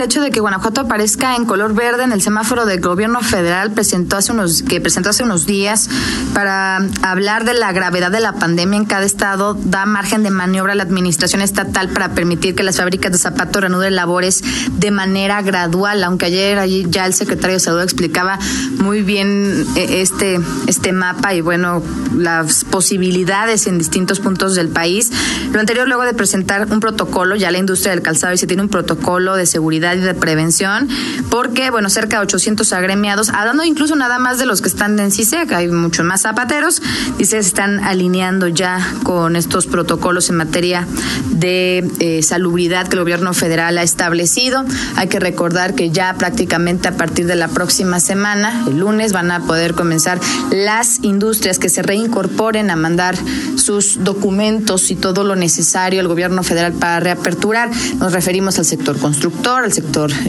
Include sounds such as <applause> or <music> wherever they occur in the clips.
el hecho de que Guanajuato aparezca en color verde en el semáforo del gobierno federal presentó hace unos, que presentó hace unos días para hablar de la gravedad de la pandemia en cada estado, da margen de maniobra a la administración estatal para permitir que las fábricas de zapatos reanuden labores de manera gradual, aunque ayer ya el secretario de Salud explicaba muy bien eh, este, este mapa y bueno, las posibilidades en distintos puntos del país. Lo anterior luego de presentar un protocolo, ya la industria del calzado y se tiene un protocolo de seguridad y de prevención, porque bueno, cerca de 800 agremiados, hablando incluso nada más de los que están en CISEC, hay muchos más zapateros, dice se están alineando ya con estos protocolos en materia de eh, salubridad que el gobierno federal ha establecido. Hay que recordar que ya prácticamente a partir de la próxima semana, el lunes, van a poder comenzar las industrias que se reincorporen a mandar sus documentos y todo lo necesario al gobierno federal para reaperturar. Nos referimos al sector constructor, al sector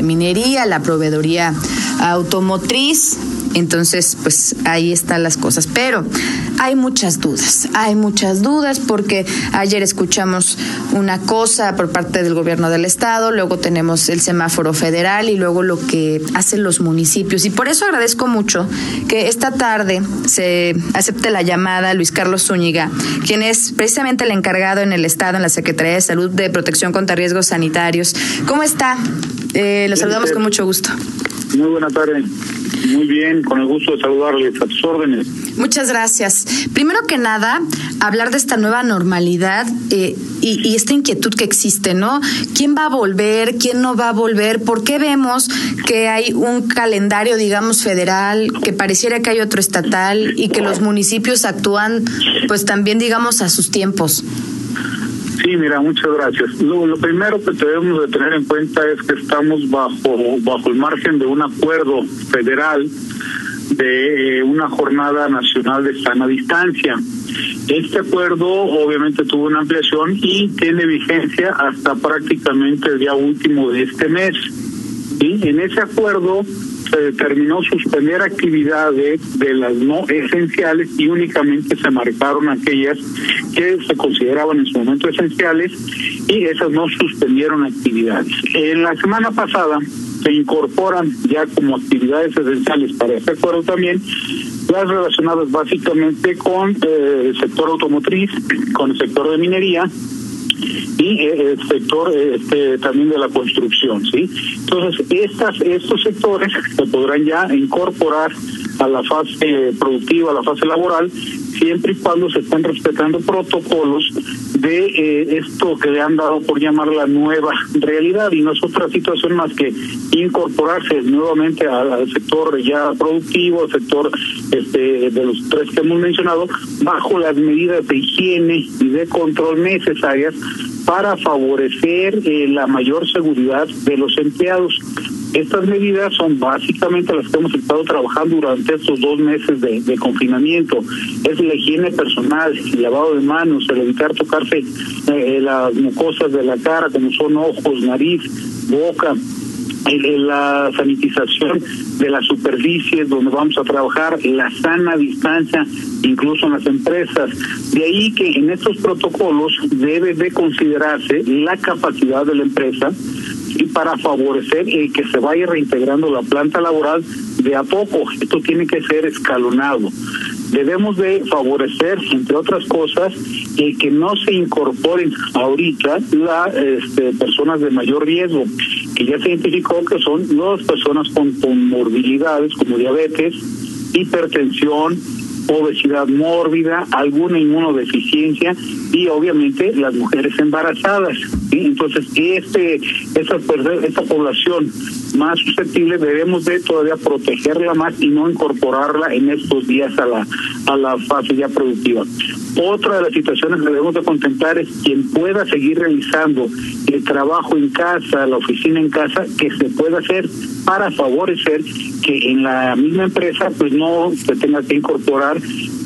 minería, la proveedoría automotriz, entonces, pues ahí están las cosas. Pero hay muchas dudas, hay muchas dudas porque ayer escuchamos una cosa por parte del gobierno del estado, luego tenemos el semáforo federal y luego lo que hacen los municipios. Y por eso agradezco mucho que esta tarde se acepte la llamada Luis Carlos Zúñiga, quien es precisamente el encargado en el estado, en la Secretaría de Salud de Protección contra Riesgos Sanitarios. ¿Cómo está? Eh, lo saludamos con mucho gusto. Muy buena tarde. Muy bien, con el gusto de saludarles a tus órdenes. Muchas gracias. Primero que nada, hablar de esta nueva normalidad eh, y, y, esta inquietud que existe, ¿no? ¿Quién va a volver? ¿Quién no va a volver? ¿Por qué vemos que hay un calendario, digamos, federal, que pareciera que hay otro estatal y que los municipios actúan, pues también, digamos, a sus tiempos? Sí, mira, muchas gracias. Lo, primero que debemos de tener en cuenta es que estamos bajo bajo el margen de un acuerdo federal de eh, una jornada nacional de sana distancia. Este acuerdo obviamente tuvo una ampliación y tiene vigencia hasta prácticamente el día último de este mes. Y en ese acuerdo se determinó suspender actividades de las no esenciales y únicamente se marcaron aquellas que se consideraban en su momento esenciales y esas no suspendieron actividades. En la semana pasada se incorporan ya como actividades esenciales para este acuerdo también las relacionadas básicamente con eh, el sector automotriz, con el sector de minería, y eh, el sector este, también de la construcción, ¿sí? Entonces, estas, estos sectores se podrán ya incorporar a la fase productiva, a la fase laboral, siempre y cuando se estén respetando protocolos de eh, esto que le han dado por llamar la nueva realidad. Y no es otra situación más que incorporarse nuevamente al, sector ya productivo, al sector este, de los tres que hemos mencionado, bajo las medidas de higiene y de control necesarias para favorecer eh, la mayor seguridad de los empleados. Estas medidas son básicamente las que hemos estado trabajando durante estos dos meses de, confinamiento. Es la higiene personal, el lavado de manos, el evitar tocarse eh, las mucosas de la cara, como son ojos, nariz, boca, la sanitización de las superficies donde vamos a trabajar, la sana distancia, incluso en las empresas. De ahí que en estos protocolos debe de considerarse la capacidad de la empresa y para favorecer el que se vaya reintegrando la planta laboral de a poco. Esto tiene que ser escalonado. Debemos de favorecer, entre otras cosas, el que no se incorporen ahorita las este, personas de mayor riesgo, que ya se identificó que son las personas con comorbilidades como diabetes, hipertensión, obesidad mórbida, alguna inmunodeficiencia y obviamente las mujeres embarazadas. Entonces, este, esta, esta población más susceptible debemos de todavía protegerla más y no incorporarla en estos días a la, a la fase ya productiva. Otra de las situaciones que debemos de contemplar es quien pueda seguir realizando el trabajo en casa, la oficina en casa, que se pueda hacer para favorecer que en la misma empresa pues no se tenga que incorporar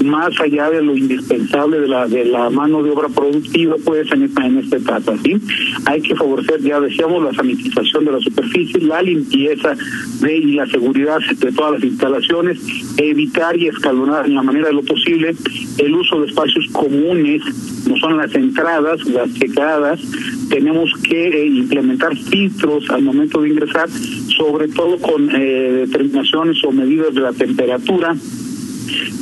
más allá de lo indispensable de la de la mano de obra productiva pues en esta en esta etapa sí hay que favorecer ya decíamos la sanitización de la superficie la limpieza de y la seguridad de todas las instalaciones evitar y escalonar en la manera de lo posible el uso de espacios comunes no son las entradas las checadas tenemos que eh, implementar filtros al momento de ingresar sobre todo con eh, determinaciones o medidas de la temperatura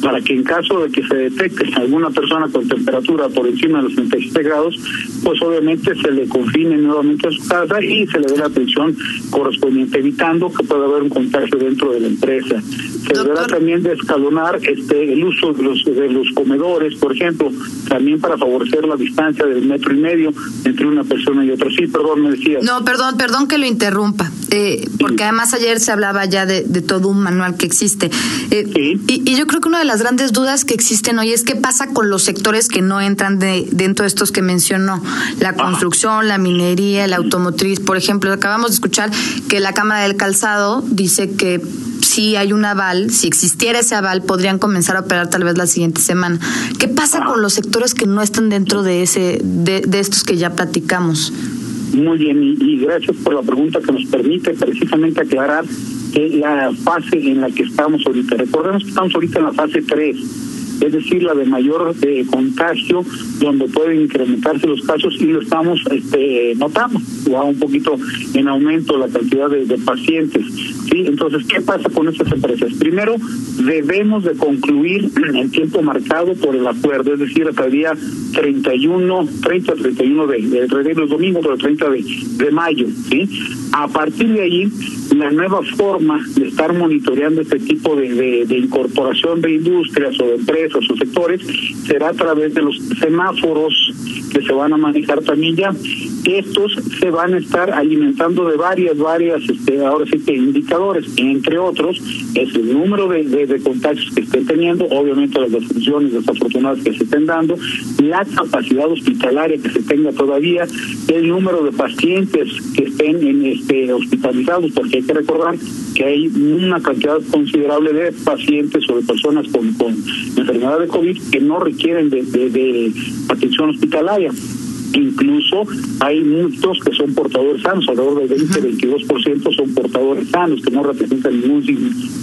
para que en caso de que se detecte alguna persona con temperatura por encima de los 37 grados, pues obviamente se le confine nuevamente a su casa y se le dé la atención correspondiente, evitando que pueda haber un contagio dentro de la empresa. Se deberá también de escalonar este, el uso de los, de los comedores, por ejemplo, también para favorecer la distancia del metro y medio entre una persona y otra. Sí, perdón, me decía. No, perdón, perdón que lo interrumpa, eh, porque además ayer se hablaba ya de, de todo un manual que existe. Eh, sí. y, y yo creo que una de las grandes dudas que existen hoy es qué pasa con los sectores que no entran de, dentro de estos que mencionó, la construcción, la minería, la automotriz. Por ejemplo, acabamos de escuchar que la Cámara del Calzado dice que si hay un aval, si existiera ese aval, podrían comenzar a operar tal vez la siguiente semana. ¿Qué pasa con los sectores que no están dentro de ese, de, de estos que ya platicamos? Muy bien, y, y, gracias por la pregunta que nos permite precisamente aclarar que la fase en la que estamos ahorita. Recordemos que estamos ahorita en la fase 3 es decir, la de mayor eh, contagio, donde pueden incrementarse los casos y lo estamos este, notando, va un poquito en aumento la cantidad de, pacientes. ¿sí? Entonces, ¿qué pasa con estas empresas? Primero, debemos de concluir <clears throat> el tiempo marcado por el acuerdo, es decir, hasta el día 31, 30, 31 de, de, los domingos, pero 30 de, de mayo. ¿sí? A partir de ahí, la nueva forma de estar monitoreando este tipo de incorporación de industrias o de empresas o sectores será a través de los semáforos que se van a manejar también ya. Estos se van a estar alimentando de varias, varias, este, ahora sí que indicadores, entre otros, es el número de, de, de que estén teniendo, obviamente las defunciones desafortunadas que se estén dando, la capacidad hospitalaria que se tenga todavía, el número de pacientes que estén en este hospitalizados, porque hay que recordar que hay una cantidad considerable de pacientes o de personas con, con enfermedad de COVID que no requieren de, de atención hospitalaria incluso hay muchos que son portadores sanos, alrededor del 20-22% son portadores sanos, que no representan ningún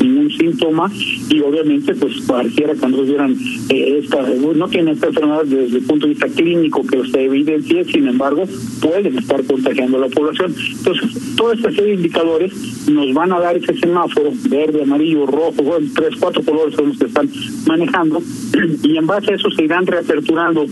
ningún síntoma y obviamente pues pareciera que no tuvieran eh, esta, no tienen esta enfermedad desde el punto de vista clínico que se evidencie, sin embargo pueden estar contagiando a la población. Entonces, toda esta serie de indicadores nos van a dar ese semáforo verde, amarillo, rojo, bueno, tres, cuatro colores son los que están manejando <clears throat> y en base a eso se irán reaperturando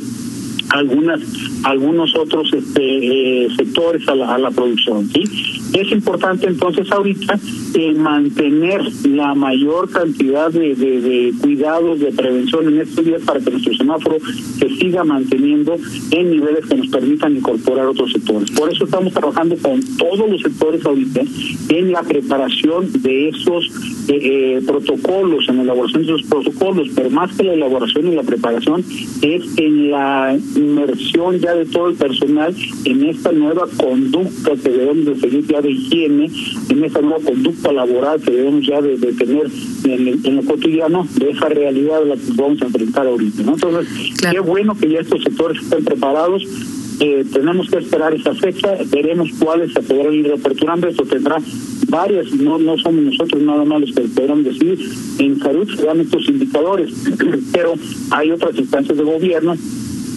algunas algunos otros este, eh, sectores a la, a la producción sí es importante entonces ahorita eh, mantener la mayor cantidad de, de, de, cuidados de prevención en estos días para que nuestro semáforo se siga manteniendo en niveles que nos permitan incorporar otros sectores. Por eso estamos trabajando con todos los sectores ahorita en la preparación de esos eh, eh, protocolos, en la elaboración de esos protocolos, pero más que la elaboración y la preparación es en la inmersión ya de todo el personal en esta nueva conducta que debemos de seguir ya de higiene, en esta nueva conducta laboral que debemos ya de, de tener en, el, en, lo cotidiano, de esa realidad de la que vamos a enfrentar ahorita. ¿no? Entonces, claro. qué bueno que ya estos sectores estén preparados. Eh, tenemos que esperar esa fecha, veremos cuáles se podrán ir aperturando. Esto tendrá varias, no, no somos nosotros nada más los que podrán decir. En salud se dan estos indicadores, <clears throat> pero hay otras instancias de gobierno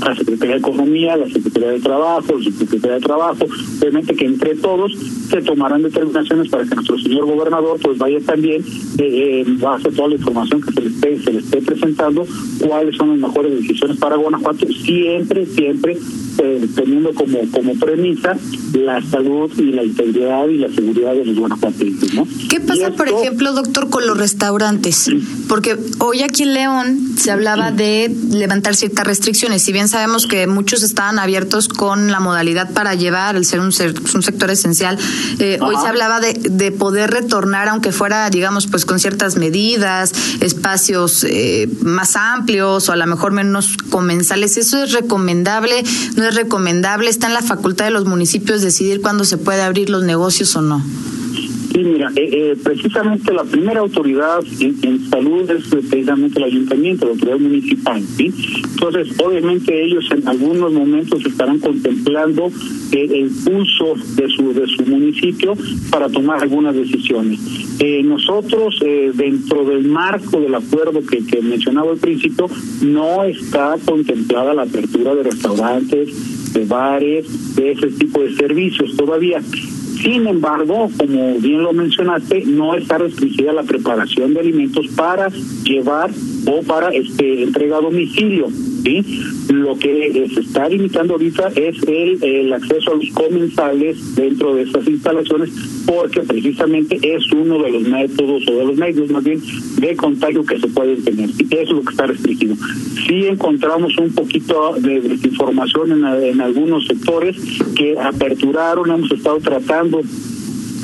la Secretaría de Economía, la Secretaría de Trabajo, la Secretaría de Trabajo, obviamente que entre todos se tomarán determinaciones para que nuestro señor gobernador pues vaya también eh, eh, a hacer toda la información que se le esté, se le esté presentando, cuáles son las mejores decisiones para Guanajuato, siempre, siempre eh, teniendo como, como premisa la salud y la integridad y la seguridad de los guanajuatenses. ¿no? ¿Qué pasa, esto, por ejemplo, doctor, con los restaurantes? Porque hoy aquí en León se hablaba de levantar ciertas restricciones, si bien sabemos que muchos estaban abiertos con la modalidad para llevar, el ser un, ser, un sector esencial, eh, hoy se hablaba de, de, poder retornar, aunque fuera, digamos, pues con ciertas medidas, espacios eh, más amplios o a lo mejor menos comensales. ¿Eso es recomendable? ¿No es recomendable? ¿Está en la facultad de los municipios decidir cuándo se puede abrir los negocios o no? Sí, mira, eh, eh, precisamente la primera autoridad en, salud es precisamente el ayuntamiento, la autoridad municipal, ¿sí? Entonces, obviamente ellos en algunos momentos estarán contemplando el pulso de su de su municipio para tomar algunas decisiones. Eh, nosotros, dentro del marco del acuerdo que, que mencionaba al principio, no está contemplada la apertura de restaurantes, de bares, de ese tipo de servicios todavía. Sin embargo, como bien lo mencionaste, no está restringida la preparación de alimentos para llevar o para este entrega a domicilio. ¿Sí? Lo que se está limitando ahorita es el, acceso a los comensales dentro de estas instalaciones porque precisamente es uno de los métodos o de los medios más bien de contagio que se pueden tener. Y eso es lo que está restringido. Sí encontramos un poquito de desinformación en, en algunos sectores que aperturaron, hemos estado tratando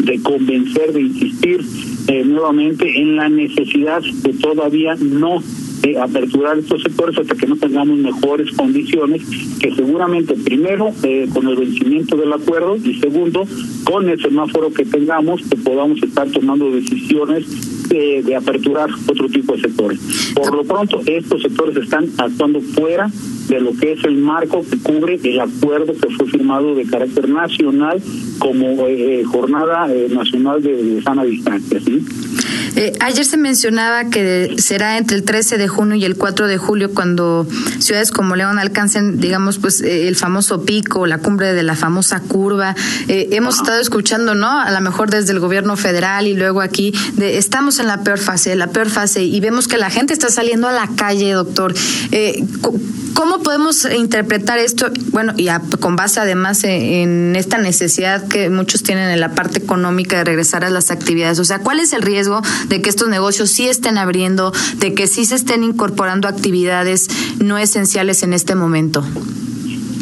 de convencer, de insistir eh, nuevamente en la necesidad de todavía no eh, aperturar estos sectores hasta que no tengamos mejores condiciones, que seguramente primero eh, con el vencimiento del acuerdo y segundo con el semáforo que tengamos que podamos estar tomando decisiones de, de aperturar otro tipo de sectores. Por lo pronto estos sectores están actuando fuera de lo que es el marco que cubre el acuerdo que fue firmado de carácter nacional como eh, jornada nacional de, de sana distancia. ¿sí? Eh, ayer se mencionaba que será entre el 13 de junio y el 4 de julio cuando ciudades como León alcancen, digamos, pues eh, el famoso pico, la cumbre de la famosa curva. Eh, hemos estado escuchando, ¿no? A lo mejor desde el gobierno federal y luego aquí, de estamos en la peor fase, la peor fase, y vemos que la gente está saliendo a la calle, doctor. ¿Cómo podemos interpretar esto? Bueno, y con base además en esta necesidad que muchos tienen en la parte económica de regresar a las actividades. O sea, ¿cuál es el riesgo de que estos negocios sí estén abriendo, de que sí se estén incorporando actividades no esenciales en este momento?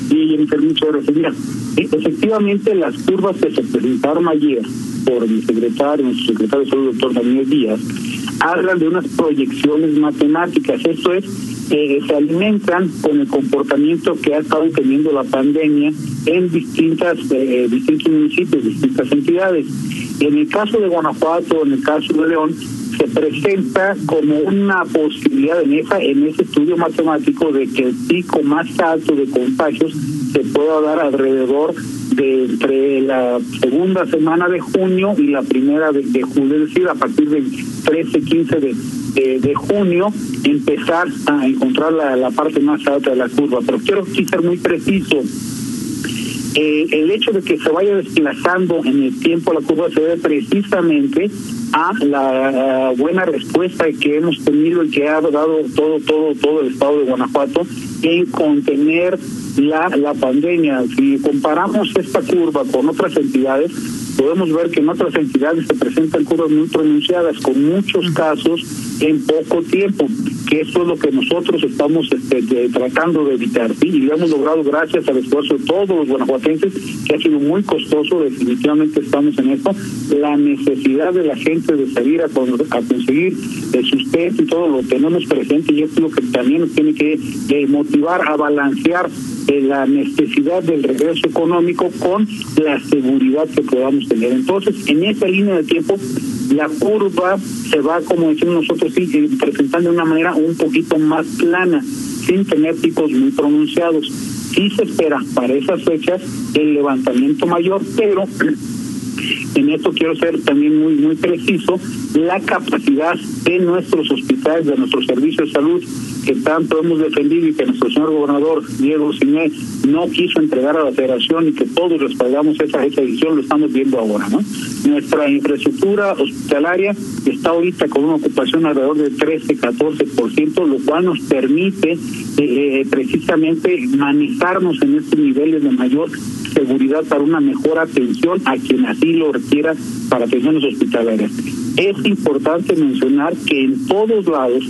Sí, muchas gracias. Efectivamente las curvas que se presentaron ayer por mi secretario, nuestro secretario de salud, doctor Daniel Díaz, hablan de unas proyecciones matemáticas. Esto es, eh, se alimentan con el comportamiento que ha estado teniendo la pandemia en distintas eh, distintos municipios, distintas entidades. En el caso de Guanajuato, en el caso de León, se presenta como una posibilidad en esa en ese estudio matemático de que el pico más alto de contagios se pueda dar alrededor de entre la segunda semana de junio y la primera de, julio, es decir, a partir del 13, 15 de, de, junio, empezar a encontrar la, la parte más alta de la curva. Pero quiero ser muy preciso eh, el hecho de que se vaya desplazando en el tiempo la curva se debe precisamente a la buena respuesta que hemos tenido y que ha dado todo todo todo el estado de Guanajuato en contener la la pandemia si comparamos esta curva con otras entidades podemos ver que en otras entidades se presentan curvas muy pronunciadas con muchos casos en poco tiempo, que eso es lo que nosotros estamos este, tratando de evitar. y lo hemos logrado gracias al esfuerzo de todos los guanajuatenses, que ha sido muy costoso, definitivamente estamos en esto. La necesidad de la gente de salir a, conseguir el sustento y todo lo tenemos presente, y esto es lo que también nos tiene que motivar a balancear eh, la necesidad del regreso económico con la seguridad que podamos tener. Entonces, en esa línea de tiempo, la curva se va, como decimos nosotros, sí, eh, presentando de una manera un poquito más plana, sin tener picos muy pronunciados. Sí se espera para esas fechas el levantamiento mayor, pero en esto quiero ser también muy muy preciso, la capacidad de nuestros hospitales, de nuestros servicios de salud que tanto hemos defendido y que nuestro señor gobernador Diego Siné no quiso entregar a la federación y que todos respaldamos esa, esa decisión, lo estamos viendo ahora. ¿no? Nuestra infraestructura hospitalaria está ahorita con una ocupación alrededor del 13-14%, lo cual nos permite eh, eh, precisamente manejarnos en estos niveles de mayor seguridad para una mejor atención a quien así lo requiera para atenciones hospitalarias. Es importante mencionar que en todos lados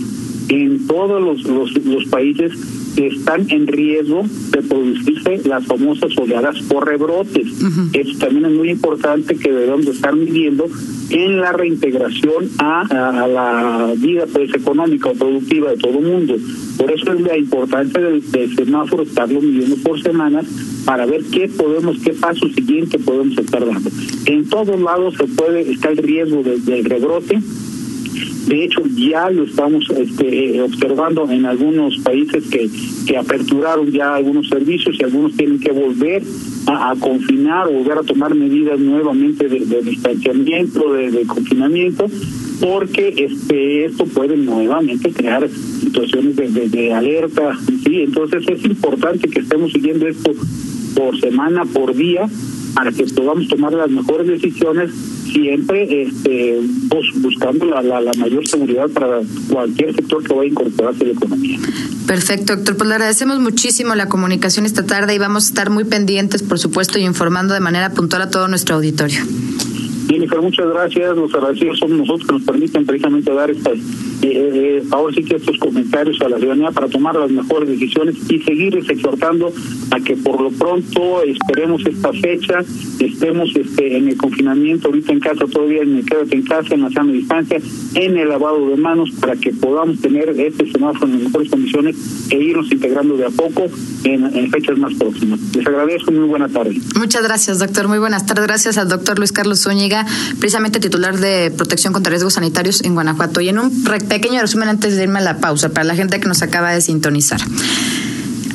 en todos los, los, países están en riesgo de producirse las famosas oleadas por rebrotes. Eso también es muy importante que debemos estar midiendo en la reintegración a, la vida pues, económica o productiva de todo el mundo. Por eso es la importancia del, semáforo estarlo midiendo por semanas para ver qué podemos, qué paso siguiente podemos estar dando. En todos lados se puede, está el riesgo del rebrote, de hecho, ya lo estamos este, observando en algunos países que, que aperturaron ya algunos servicios y algunos tienen que volver a, confinar o volver a tomar medidas nuevamente de, distanciamiento, de, confinamiento, porque este esto puede nuevamente crear situaciones de, de, alerta. sí Entonces es importante que estemos siguiendo esto por semana, por día, para que podamos tomar las mejores decisiones siempre este, buscando la, la, mayor seguridad para cualquier sector que vaya a incorporarse a la economía. Perfecto, doctor. Pues le agradecemos muchísimo la comunicación esta tarde y vamos a estar muy pendientes, por supuesto, y informando de manera puntual a todo nuestro auditorio. Jennifer, muchas gracias. Los agradecidos somos nosotros que nos permiten precisamente dar estas eh, sí que estos comentarios a la ciudadanía para tomar las mejores decisiones y seguirles exhortando a que por lo pronto esperemos esta fecha, estemos este en el confinamiento ahorita en casa todavía en el quédate en casa, en la sana en el lavado de manos para que podamos tener este semáforo en mejores condiciones e irnos integrando de a poco en, fechas más próximas. Les agradezco, muy buena tarde. Muchas gracias, doctor. Muy buenas tardes. Gracias al doctor Luis Carlos Zúñiga, precisamente titular de protección contra riesgos sanitarios en Guanajuato. Y en un pequeño resumen antes de irme a la pausa, para la gente que nos acaba de sintonizar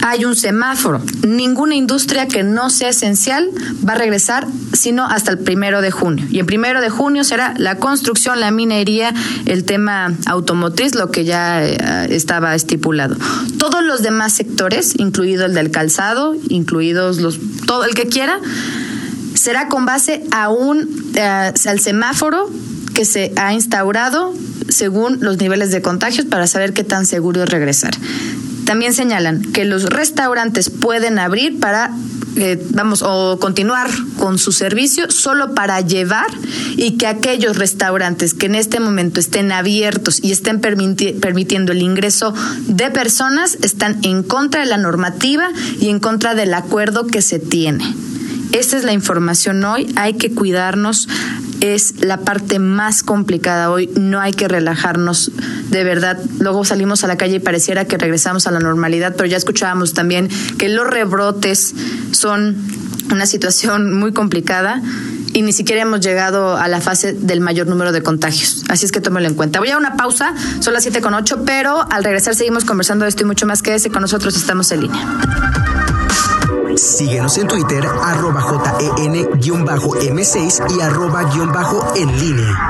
hay un semáforo. Ninguna industria que no sea esencial va a regresar sino hasta el primero de junio. Y el primero de junio será la construcción, la minería, el tema automotriz, lo que ya eh, estaba estipulado. Todos los demás sectores, incluido el del calzado, incluidos los, todo el que quiera, será con base a un, eh, al semáforo que se ha instaurado según los niveles de contagios para saber qué tan seguro es regresar. También señalan que los restaurantes pueden abrir para eh, vamos, o continuar con su servicio solo para llevar y que aquellos restaurantes que en este momento estén abiertos y estén permitiendo el ingreso de personas están en contra de la normativa y en contra del acuerdo que se tiene. Esta es la información hoy, hay que cuidarnos, es la parte más complicada hoy, no hay que relajarnos, de verdad. Luego salimos a la calle y pareciera que regresamos a la normalidad, pero ya escuchábamos también que los rebrotes son una situación muy complicada y ni siquiera hemos llegado a la fase del mayor número de contagios. Así es que tómelo en cuenta. Voy a una pausa, son las siete con ocho, pero al regresar seguimos conversando de esto y mucho más que ese. Con nosotros estamos en línea. Síguenos en Twitter, arroba JEN-M6 y arroba-en línea.